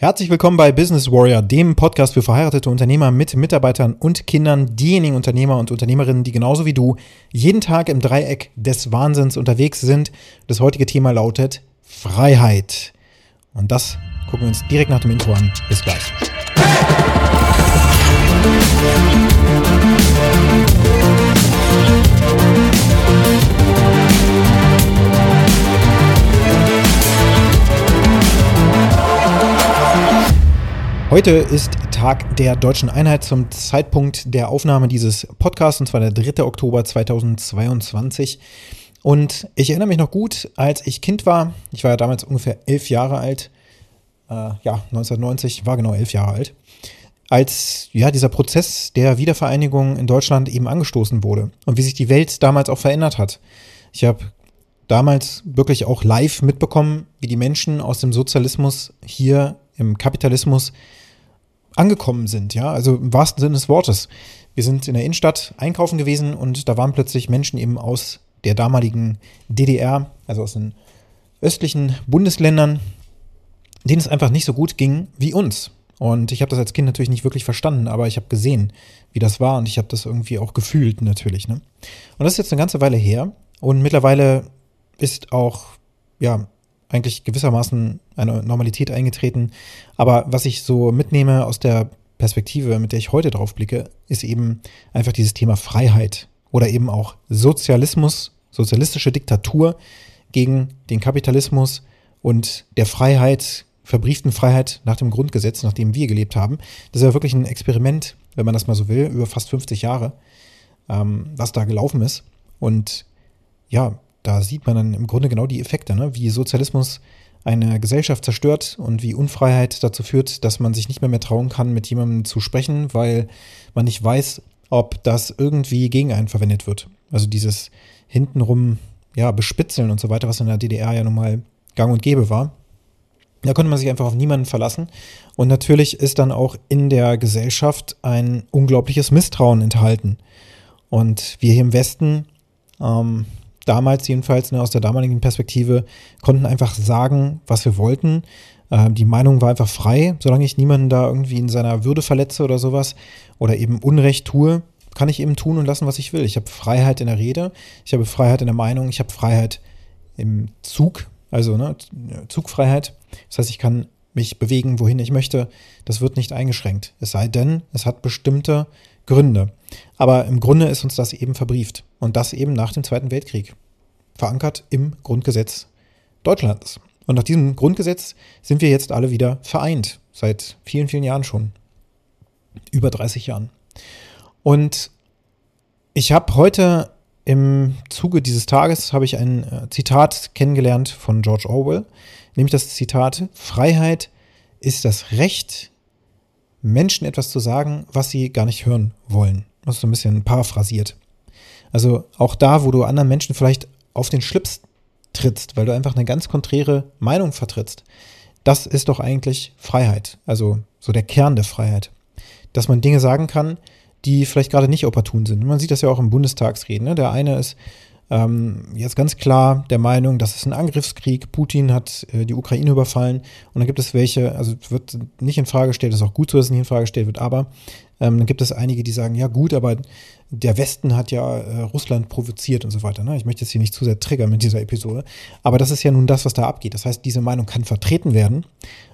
Herzlich willkommen bei Business Warrior, dem Podcast für verheiratete Unternehmer mit Mitarbeitern und Kindern, diejenigen Unternehmer und Unternehmerinnen, die genauso wie du jeden Tag im Dreieck des Wahnsinns unterwegs sind. Das heutige Thema lautet Freiheit. Und das gucken wir uns direkt nach dem Intro an. Bis gleich. Heute ist Tag der deutschen Einheit zum Zeitpunkt der Aufnahme dieses Podcasts, und zwar der 3. Oktober 2022. Und ich erinnere mich noch gut, als ich Kind war, ich war ja damals ungefähr elf Jahre alt, äh, ja, 1990, war genau elf Jahre alt, als ja dieser Prozess der Wiedervereinigung in Deutschland eben angestoßen wurde und wie sich die Welt damals auch verändert hat. Ich habe damals wirklich auch live mitbekommen, wie die Menschen aus dem Sozialismus hier im Kapitalismus angekommen sind, ja, also im wahrsten Sinne des Wortes. Wir sind in der Innenstadt einkaufen gewesen und da waren plötzlich Menschen eben aus der damaligen DDR, also aus den östlichen Bundesländern, denen es einfach nicht so gut ging wie uns. Und ich habe das als Kind natürlich nicht wirklich verstanden, aber ich habe gesehen, wie das war und ich habe das irgendwie auch gefühlt natürlich. Ne? Und das ist jetzt eine ganze Weile her und mittlerweile ist auch ja eigentlich gewissermaßen eine Normalität eingetreten. Aber was ich so mitnehme aus der Perspektive, mit der ich heute drauf blicke, ist eben einfach dieses Thema Freiheit oder eben auch Sozialismus, sozialistische Diktatur gegen den Kapitalismus und der Freiheit, verbrieften Freiheit nach dem Grundgesetz, nach dem wir gelebt haben. Das ist ja wirklich ein Experiment, wenn man das mal so will, über fast 50 Jahre, ähm, was da gelaufen ist. Und ja, da sieht man dann im Grunde genau die Effekte, ne? wie Sozialismus eine Gesellschaft zerstört und wie Unfreiheit dazu führt, dass man sich nicht mehr mehr trauen kann, mit jemandem zu sprechen, weil man nicht weiß, ob das irgendwie gegen einen verwendet wird. Also dieses hintenrum, ja, bespitzeln und so weiter, was in der DDR ja nun mal gang und gäbe war. Da konnte man sich einfach auf niemanden verlassen. Und natürlich ist dann auch in der Gesellschaft ein unglaubliches Misstrauen enthalten. Und wir hier im Westen ähm, damals jedenfalls, ne, aus der damaligen Perspektive, konnten einfach sagen, was wir wollten. Ähm, die Meinung war einfach frei, solange ich niemanden da irgendwie in seiner Würde verletze oder sowas oder eben Unrecht tue, kann ich eben tun und lassen, was ich will. Ich habe Freiheit in der Rede, ich habe Freiheit in der Meinung, ich habe Freiheit im Zug, also ne, Zugfreiheit. Das heißt, ich kann mich bewegen, wohin ich möchte. Das wird nicht eingeschränkt. Es sei denn, es hat bestimmte Gründe. Aber im Grunde ist uns das eben verbrieft. Und das eben nach dem Zweiten Weltkrieg. Verankert im Grundgesetz Deutschlands. Und nach diesem Grundgesetz sind wir jetzt alle wieder vereint. Seit vielen, vielen Jahren schon. Über 30 Jahren. Und ich habe heute im Zuge dieses Tages habe ich ein äh, Zitat kennengelernt von George Orwell, nämlich das Zitat Freiheit ist das Recht, Menschen etwas zu sagen, was sie gar nicht hören wollen. Das ist so ein bisschen paraphrasiert. Also auch da, wo du anderen Menschen vielleicht auf den Schlips trittst, weil du einfach eine ganz konträre Meinung vertrittst, das ist doch eigentlich Freiheit. Also so der Kern der Freiheit. Dass man Dinge sagen kann, die vielleicht gerade nicht opportun sind. Man sieht das ja auch im Bundestagsreden. Ne? Der eine ist ähm, jetzt ganz klar der Meinung, das ist ein Angriffskrieg. Putin hat äh, die Ukraine überfallen. Und dann gibt es welche, also wird nicht in Frage gestellt, ist auch gut so, dass es nicht in Frage gestellt wird, aber ähm, dann gibt es einige, die sagen, ja gut, aber der Westen hat ja äh, Russland provoziert und so weiter. Ne? Ich möchte jetzt hier nicht zu sehr triggern mit dieser Episode. Aber das ist ja nun das, was da abgeht. Das heißt, diese Meinung kann vertreten werden,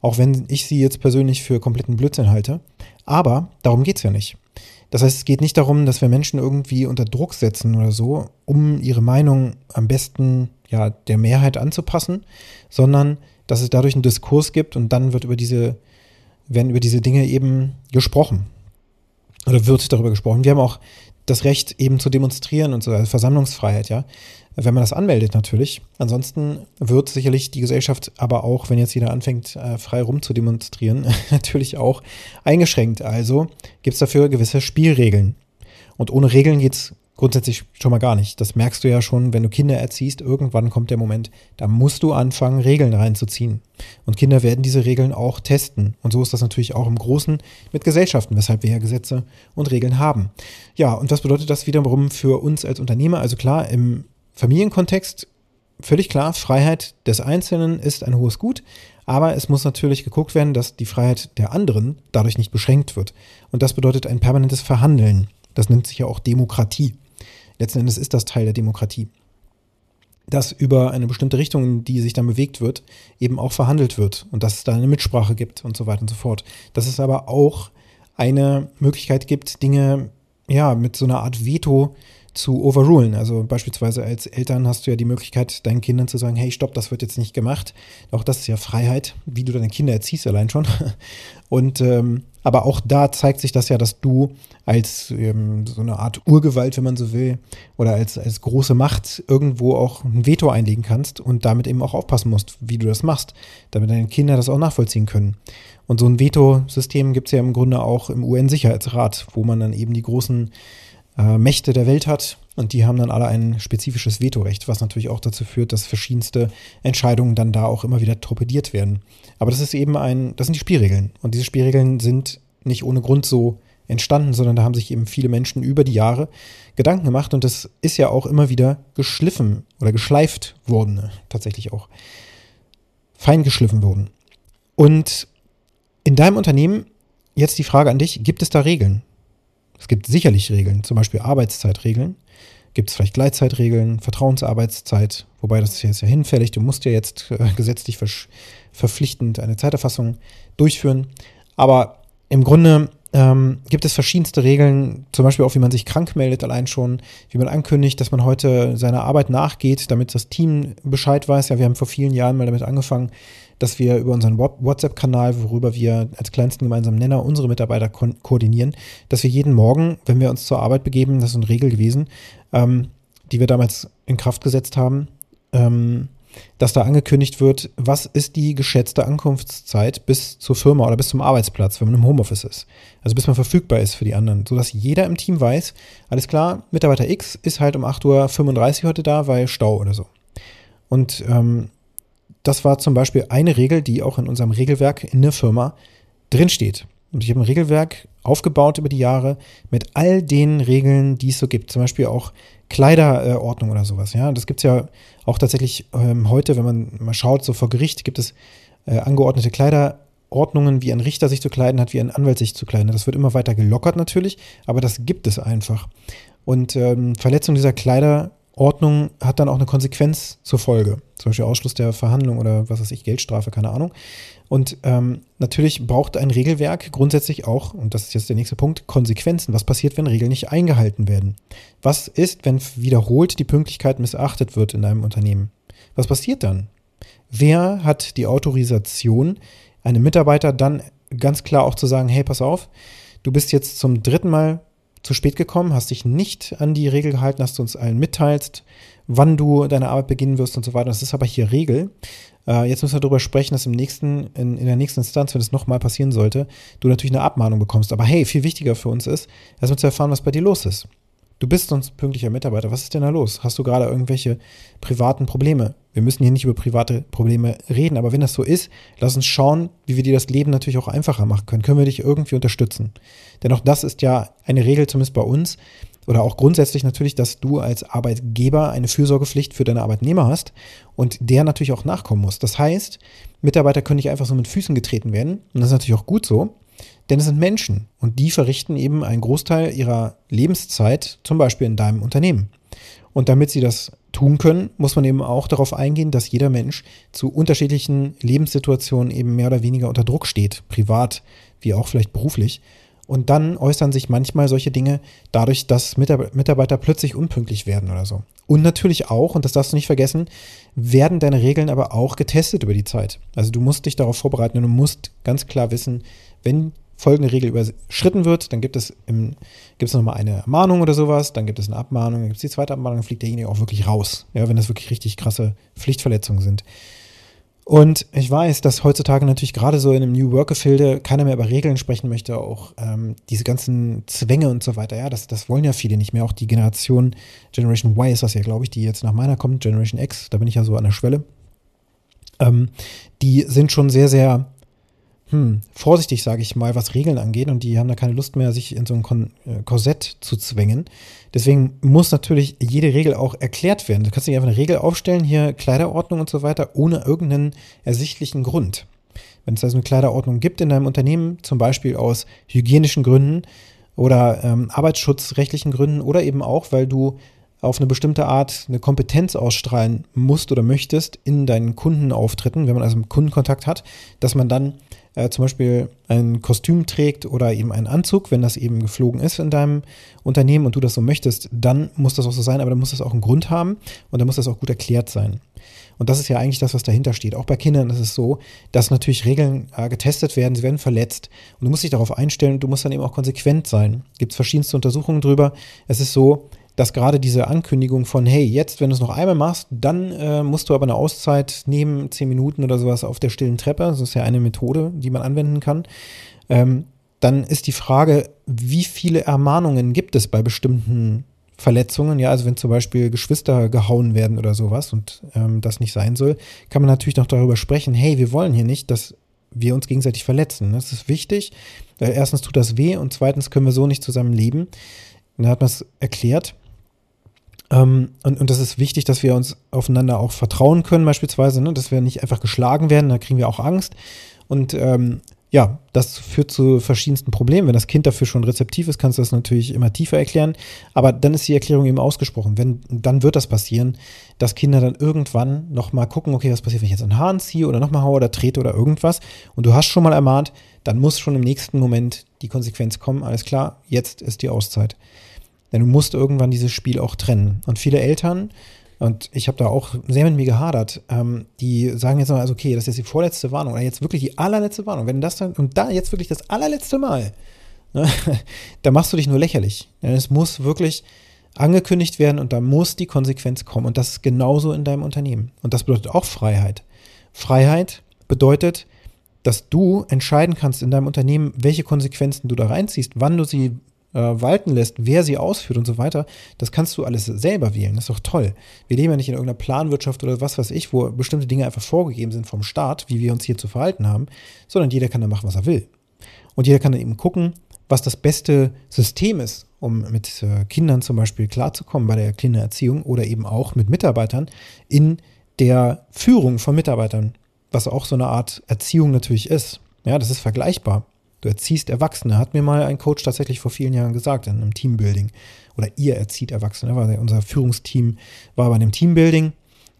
auch wenn ich sie jetzt persönlich für kompletten Blödsinn halte. Aber darum geht es ja nicht. Das heißt, es geht nicht darum, dass wir Menschen irgendwie unter Druck setzen oder so, um ihre Meinung am besten ja der Mehrheit anzupassen, sondern dass es dadurch einen Diskurs gibt und dann wird über diese, werden über diese Dinge eben gesprochen. Oder wird darüber gesprochen. Wir haben auch das Recht eben zu demonstrieren und so, also Versammlungsfreiheit, ja wenn man das anmeldet natürlich. Ansonsten wird sicherlich die Gesellschaft aber auch, wenn jetzt jeder anfängt, äh, frei rum zu demonstrieren, natürlich auch eingeschränkt. Also gibt es dafür gewisse Spielregeln. Und ohne Regeln geht's grundsätzlich schon mal gar nicht. Das merkst du ja schon, wenn du Kinder erziehst. Irgendwann kommt der Moment, da musst du anfangen, Regeln reinzuziehen. Und Kinder werden diese Regeln auch testen. Und so ist das natürlich auch im Großen mit Gesellschaften, weshalb wir ja Gesetze und Regeln haben. Ja, und was bedeutet das wiederum für uns als Unternehmer? Also klar, im Familienkontext völlig klar, Freiheit des Einzelnen ist ein hohes Gut, aber es muss natürlich geguckt werden, dass die Freiheit der anderen dadurch nicht beschränkt wird. Und das bedeutet ein permanentes Verhandeln. Das nennt sich ja auch Demokratie. Letzten Endes ist das Teil der Demokratie. Dass über eine bestimmte Richtung, in die sich dann bewegt wird, eben auch verhandelt wird und dass es da eine Mitsprache gibt und so weiter und so fort. Dass es aber auch eine Möglichkeit gibt, Dinge ja mit so einer Art Veto zu overrulen. Also beispielsweise als Eltern hast du ja die Möglichkeit, deinen Kindern zu sagen, hey, stopp, das wird jetzt nicht gemacht. Auch das ist ja Freiheit, wie du deine Kinder erziehst allein schon. Und ähm, aber auch da zeigt sich das ja, dass du als ähm, so eine Art Urgewalt, wenn man so will, oder als, als große Macht irgendwo auch ein Veto einlegen kannst und damit eben auch aufpassen musst, wie du das machst, damit deine Kinder das auch nachvollziehen können. Und so ein Veto-System gibt es ja im Grunde auch im UN-Sicherheitsrat, wo man dann eben die großen äh, Mächte der Welt hat und die haben dann alle ein spezifisches Vetorecht, was natürlich auch dazu führt, dass verschiedenste Entscheidungen dann da auch immer wieder torpediert werden. Aber das ist eben ein, das sind die Spielregeln und diese Spielregeln sind nicht ohne Grund so entstanden, sondern da haben sich eben viele Menschen über die Jahre Gedanken gemacht und das ist ja auch immer wieder geschliffen oder geschleift worden, ne? tatsächlich auch fein geschliffen worden. Und in deinem Unternehmen jetzt die Frage an dich, gibt es da Regeln? Es gibt sicherlich Regeln, zum Beispiel Arbeitszeitregeln. Gibt es vielleicht Gleitzeitregeln, Vertrauensarbeitszeit, wobei das ist jetzt ja hinfällig. Du musst ja jetzt äh, gesetzlich verpflichtend eine Zeiterfassung durchführen. Aber im Grunde ähm, gibt es verschiedenste Regeln, zum Beispiel auch, wie man sich krank meldet, allein schon, wie man ankündigt, dass man heute seiner Arbeit nachgeht, damit das Team Bescheid weiß. Ja, wir haben vor vielen Jahren mal damit angefangen, dass wir über unseren WhatsApp-Kanal, worüber wir als kleinsten gemeinsamen Nenner unsere Mitarbeiter ko koordinieren, dass wir jeden Morgen, wenn wir uns zur Arbeit begeben, das ist eine Regel gewesen, ähm, die wir damals in Kraft gesetzt haben, ähm, dass da angekündigt wird, was ist die geschätzte Ankunftszeit bis zur Firma oder bis zum Arbeitsplatz, wenn man im Homeoffice ist. Also bis man verfügbar ist für die anderen, sodass jeder im Team weiß, alles klar, Mitarbeiter X ist halt um 8.35 Uhr heute da, weil Stau oder so. Und ähm, das war zum Beispiel eine Regel, die auch in unserem Regelwerk in der Firma drinsteht. Und ich habe ein Regelwerk aufgebaut über die Jahre mit all den Regeln, die es so gibt. Zum Beispiel auch Kleiderordnung oder sowas. Ja, das gibt es ja auch tatsächlich ähm, heute, wenn man mal schaut, so vor Gericht gibt es äh, angeordnete Kleiderordnungen, wie ein Richter sich zu kleiden hat, wie ein Anwalt sich zu kleiden. Das wird immer weiter gelockert natürlich, aber das gibt es einfach. Und ähm, Verletzung dieser Kleider Ordnung hat dann auch eine Konsequenz zur Folge. Zum Beispiel Ausschluss der Verhandlung oder was weiß ich, Geldstrafe, keine Ahnung. Und ähm, natürlich braucht ein Regelwerk grundsätzlich auch, und das ist jetzt der nächste Punkt, Konsequenzen. Was passiert, wenn Regeln nicht eingehalten werden? Was ist, wenn wiederholt die Pünktlichkeit missachtet wird in einem Unternehmen? Was passiert dann? Wer hat die Autorisation, einem Mitarbeiter dann ganz klar auch zu sagen, hey, pass auf, du bist jetzt zum dritten Mal zu spät gekommen, hast dich nicht an die Regel gehalten, dass du uns allen mitteilst, wann du deine Arbeit beginnen wirst und so weiter. Das ist aber hier Regel. Äh, jetzt müssen wir darüber sprechen, dass im nächsten, in, in der nächsten Instanz, wenn es nochmal passieren sollte, du natürlich eine Abmahnung bekommst. Aber hey, viel wichtiger für uns ist, erstmal zu erfahren, was bei dir los ist. Du bist sonst pünktlicher Mitarbeiter. Was ist denn da los? Hast du gerade irgendwelche privaten Probleme? Wir müssen hier nicht über private Probleme reden, aber wenn das so ist, lass uns schauen, wie wir dir das Leben natürlich auch einfacher machen können. Können wir dich irgendwie unterstützen? Denn auch das ist ja eine Regel, zumindest bei uns, oder auch grundsätzlich natürlich, dass du als Arbeitgeber eine Fürsorgepflicht für deine Arbeitnehmer hast und der natürlich auch nachkommen muss. Das heißt, Mitarbeiter können nicht einfach so mit Füßen getreten werden und das ist natürlich auch gut so. Denn es sind Menschen und die verrichten eben einen Großteil ihrer Lebenszeit, zum Beispiel in deinem Unternehmen. Und damit sie das tun können, muss man eben auch darauf eingehen, dass jeder Mensch zu unterschiedlichen Lebenssituationen eben mehr oder weniger unter Druck steht, privat wie auch vielleicht beruflich. Und dann äußern sich manchmal solche Dinge dadurch, dass Mitarbeiter plötzlich unpünktlich werden oder so. Und natürlich auch, und das darfst du nicht vergessen, werden deine Regeln aber auch getestet über die Zeit. Also du musst dich darauf vorbereiten und du musst ganz klar wissen, wenn folgende Regel überschritten wird, dann gibt es, im, gibt es nochmal eine Ermahnung oder sowas, dann gibt es eine Abmahnung, dann gibt es die zweite Abmahnung, dann fliegt derjenige auch wirklich raus, ja, wenn das wirklich richtig krasse Pflichtverletzungen sind. Und ich weiß, dass heutzutage natürlich gerade so in einem New Work-Gefilde keiner mehr über Regeln sprechen möchte, auch ähm, diese ganzen Zwänge und so weiter. Ja, das, das wollen ja viele nicht mehr. Auch die Generation Generation Y ist das ja, glaube ich, die jetzt nach meiner kommt, Generation X, da bin ich ja so an der Schwelle. Ähm, die sind schon sehr, sehr hm, vorsichtig, sage ich mal, was Regeln angeht und die haben da keine Lust mehr, sich in so ein Kon äh, Korsett zu zwängen. Deswegen muss natürlich jede Regel auch erklärt werden. Du kannst nicht einfach eine Regel aufstellen, hier Kleiderordnung und so weiter, ohne irgendeinen ersichtlichen Grund. Wenn es also eine Kleiderordnung gibt in deinem Unternehmen, zum Beispiel aus hygienischen Gründen oder ähm, arbeitsschutzrechtlichen Gründen oder eben auch, weil du auf eine bestimmte Art eine Kompetenz ausstrahlen musst oder möchtest in deinen Kundenauftritten, wenn man also Kundenkontakt hat, dass man dann äh, zum Beispiel ein Kostüm trägt oder eben einen Anzug, wenn das eben geflogen ist in deinem Unternehmen und du das so möchtest, dann muss das auch so sein, aber dann muss das auch einen Grund haben und dann muss das auch gut erklärt sein. Und das ist ja eigentlich das, was dahinter steht. Auch bei Kindern ist es so, dass natürlich Regeln äh, getestet werden, sie werden verletzt. Und du musst dich darauf einstellen und du musst dann eben auch konsequent sein. Gibt es verschiedenste Untersuchungen drüber. Es ist so, dass gerade diese Ankündigung von, hey, jetzt, wenn du es noch einmal machst, dann äh, musst du aber eine Auszeit nehmen, zehn Minuten oder sowas auf der stillen Treppe. Das ist ja eine Methode, die man anwenden kann. Ähm, dann ist die Frage, wie viele Ermahnungen gibt es bei bestimmten Verletzungen? Ja, also wenn zum Beispiel Geschwister gehauen werden oder sowas und ähm, das nicht sein soll, kann man natürlich noch darüber sprechen, hey, wir wollen hier nicht, dass wir uns gegenseitig verletzen. Das ist wichtig. Weil erstens tut das weh und zweitens können wir so nicht zusammen leben. Dann hat man es erklärt. Ähm, und, und das ist wichtig, dass wir uns aufeinander auch vertrauen können, beispielsweise, ne? dass wir nicht einfach geschlagen werden, da kriegen wir auch Angst. Und ähm, ja, das führt zu verschiedensten Problemen. Wenn das Kind dafür schon rezeptiv ist, kannst du das natürlich immer tiefer erklären. Aber dann ist die Erklärung eben ausgesprochen. Wenn, dann wird das passieren, dass Kinder dann irgendwann nochmal gucken, okay, was passiert, wenn ich jetzt einen Hahn ziehe oder nochmal haue oder trete oder irgendwas. Und du hast schon mal ermahnt, dann muss schon im nächsten Moment die Konsequenz kommen. Alles klar, jetzt ist die Auszeit. Denn du musst irgendwann dieses Spiel auch trennen. Und viele Eltern, und ich habe da auch sehr mit mir gehadert, ähm, die sagen jetzt mal, also okay, das ist jetzt die vorletzte Warnung oder jetzt wirklich die allerletzte Warnung. Wenn das dann, und da jetzt wirklich das allerletzte Mal, ne, da machst du dich nur lächerlich. Es muss wirklich angekündigt werden und da muss die Konsequenz kommen. Und das ist genauso in deinem Unternehmen. Und das bedeutet auch Freiheit. Freiheit bedeutet, dass du entscheiden kannst in deinem Unternehmen, welche Konsequenzen du da reinziehst, wann du sie äh, walten lässt, wer sie ausführt und so weiter, das kannst du alles selber wählen. Das ist doch toll. Wir leben ja nicht in irgendeiner Planwirtschaft oder was weiß ich, wo bestimmte Dinge einfach vorgegeben sind vom Staat, wie wir uns hier zu verhalten haben, sondern jeder kann da machen, was er will. Und jeder kann dann eben gucken, was das beste System ist, um mit äh, Kindern zum Beispiel klarzukommen bei der Kindererziehung oder eben auch mit Mitarbeitern in der Führung von Mitarbeitern, was auch so eine Art Erziehung natürlich ist. Ja, das ist vergleichbar. Du erziehst Erwachsene, hat mir mal ein Coach tatsächlich vor vielen Jahren gesagt, in einem Teambuilding. Oder ihr erzieht Erwachsene. War unser Führungsteam war bei einem Teambuilding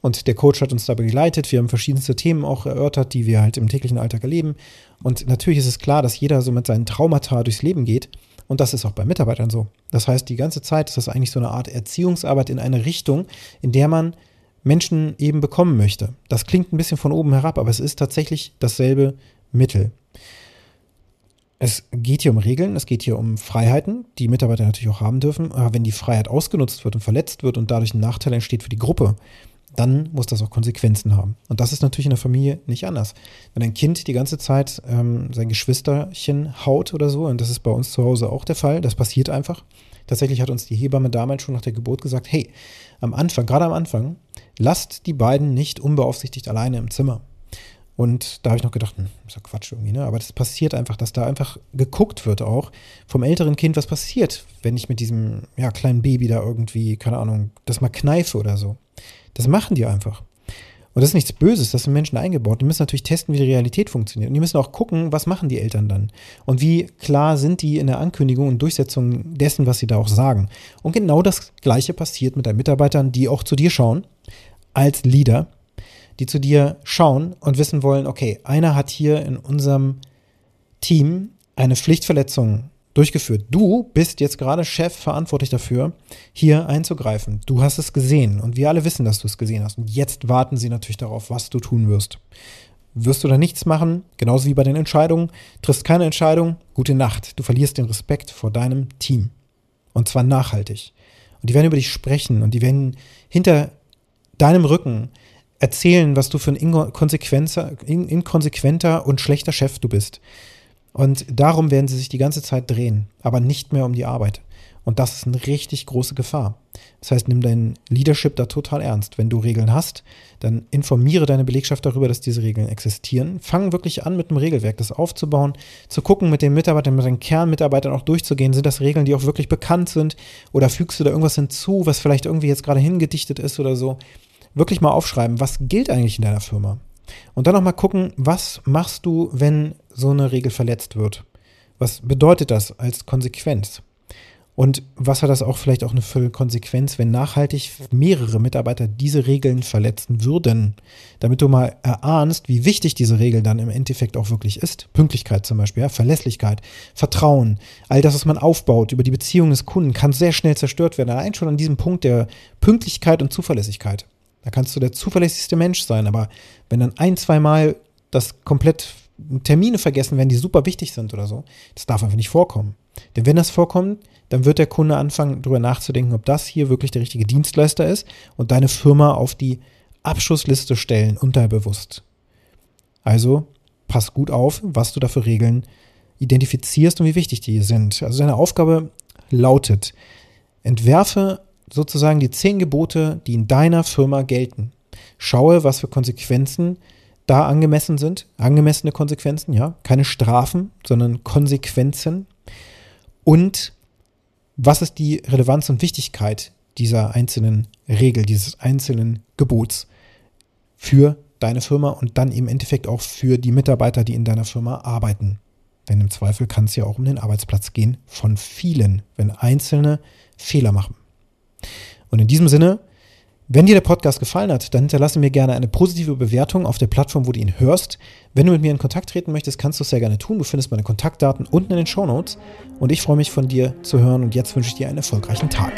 und der Coach hat uns da begleitet. Wir haben verschiedenste Themen auch erörtert, die wir halt im täglichen Alltag erleben. Und natürlich ist es klar, dass jeder so mit seinen Traumata durchs Leben geht. Und das ist auch bei Mitarbeitern so. Das heißt, die ganze Zeit ist das eigentlich so eine Art Erziehungsarbeit in eine Richtung, in der man Menschen eben bekommen möchte. Das klingt ein bisschen von oben herab, aber es ist tatsächlich dasselbe Mittel. Es geht hier um Regeln, es geht hier um Freiheiten, die Mitarbeiter natürlich auch haben dürfen. Aber wenn die Freiheit ausgenutzt wird und verletzt wird und dadurch ein Nachteil entsteht für die Gruppe, dann muss das auch Konsequenzen haben. Und das ist natürlich in der Familie nicht anders. Wenn ein Kind die ganze Zeit ähm, sein Geschwisterchen haut oder so, und das ist bei uns zu Hause auch der Fall, das passiert einfach. Tatsächlich hat uns die Hebamme damals schon nach der Geburt gesagt, hey, am Anfang, gerade am Anfang, lasst die beiden nicht unbeaufsichtigt alleine im Zimmer. Und da habe ich noch gedacht, hm, ist ja Quatsch irgendwie, ne? Aber das passiert einfach, dass da einfach geguckt wird auch vom älteren Kind, was passiert, wenn ich mit diesem ja, kleinen Baby da irgendwie, keine Ahnung, das mal kneife oder so. Das machen die einfach. Und das ist nichts Böses, das sind Menschen eingebaut. Die müssen natürlich testen, wie die Realität funktioniert. Und die müssen auch gucken, was machen die Eltern dann. Und wie klar sind die in der Ankündigung und Durchsetzung dessen, was sie da auch sagen. Und genau das Gleiche passiert mit deinen Mitarbeitern, die auch zu dir schauen, als Leader die zu dir schauen und wissen wollen, okay, einer hat hier in unserem Team eine Pflichtverletzung durchgeführt. Du bist jetzt gerade Chef verantwortlich dafür, hier einzugreifen. Du hast es gesehen und wir alle wissen, dass du es gesehen hast. Und jetzt warten sie natürlich darauf, was du tun wirst. Wirst du da nichts machen, genauso wie bei den Entscheidungen, triffst keine Entscheidung, gute Nacht. Du verlierst den Respekt vor deinem Team. Und zwar nachhaltig. Und die werden über dich sprechen und die werden hinter deinem Rücken erzählen, was du für ein inkonsequenter und schlechter Chef du bist. Und darum werden sie sich die ganze Zeit drehen, aber nicht mehr um die Arbeit. Und das ist eine richtig große Gefahr. Das heißt, nimm dein Leadership da total ernst. Wenn du Regeln hast, dann informiere deine Belegschaft darüber, dass diese Regeln existieren. Fang wirklich an, mit einem Regelwerk das aufzubauen, zu gucken, mit den Mitarbeitern, mit deinen Kernmitarbeitern auch durchzugehen. Sind das Regeln, die auch wirklich bekannt sind? Oder fügst du da irgendwas hinzu, was vielleicht irgendwie jetzt gerade hingedichtet ist oder so? Wirklich mal aufschreiben, was gilt eigentlich in deiner Firma? Und dann noch mal gucken, was machst du, wenn so eine Regel verletzt wird? Was bedeutet das als Konsequenz? Und was hat das auch vielleicht auch eine für Konsequenz, wenn nachhaltig mehrere Mitarbeiter diese Regeln verletzen würden? Damit du mal erahnst, wie wichtig diese Regel dann im Endeffekt auch wirklich ist. Pünktlichkeit zum Beispiel, ja, Verlässlichkeit, Vertrauen, all das, was man aufbaut über die Beziehung des Kunden, kann sehr schnell zerstört werden. Allein schon an diesem Punkt der Pünktlichkeit und Zuverlässigkeit. Da kannst du der zuverlässigste Mensch sein, aber wenn dann ein, zwei Mal das komplett Termine vergessen werden, die super wichtig sind oder so, das darf einfach nicht vorkommen. Denn wenn das vorkommt, dann wird der Kunde anfangen, darüber nachzudenken, ob das hier wirklich der richtige Dienstleister ist und deine Firma auf die Abschussliste stellen, unterbewusst. Also pass gut auf, was du da für Regeln identifizierst und wie wichtig die sind. Also deine Aufgabe lautet, entwerfe sozusagen die zehn Gebote, die in deiner Firma gelten. Schaue, was für Konsequenzen da angemessen sind. Angemessene Konsequenzen, ja. Keine Strafen, sondern Konsequenzen. Und was ist die Relevanz und Wichtigkeit dieser einzelnen Regel, dieses einzelnen Gebots für deine Firma und dann im Endeffekt auch für die Mitarbeiter, die in deiner Firma arbeiten. Denn im Zweifel kann es ja auch um den Arbeitsplatz gehen von vielen, wenn Einzelne Fehler machen. Und in diesem Sinne, wenn dir der Podcast gefallen hat, dann hinterlasse mir gerne eine positive Bewertung auf der Plattform, wo du ihn hörst. Wenn du mit mir in Kontakt treten möchtest, kannst du es sehr gerne tun. Du findest meine Kontaktdaten unten in den Show Notes. Und ich freue mich von dir zu hören und jetzt wünsche ich dir einen erfolgreichen Tag.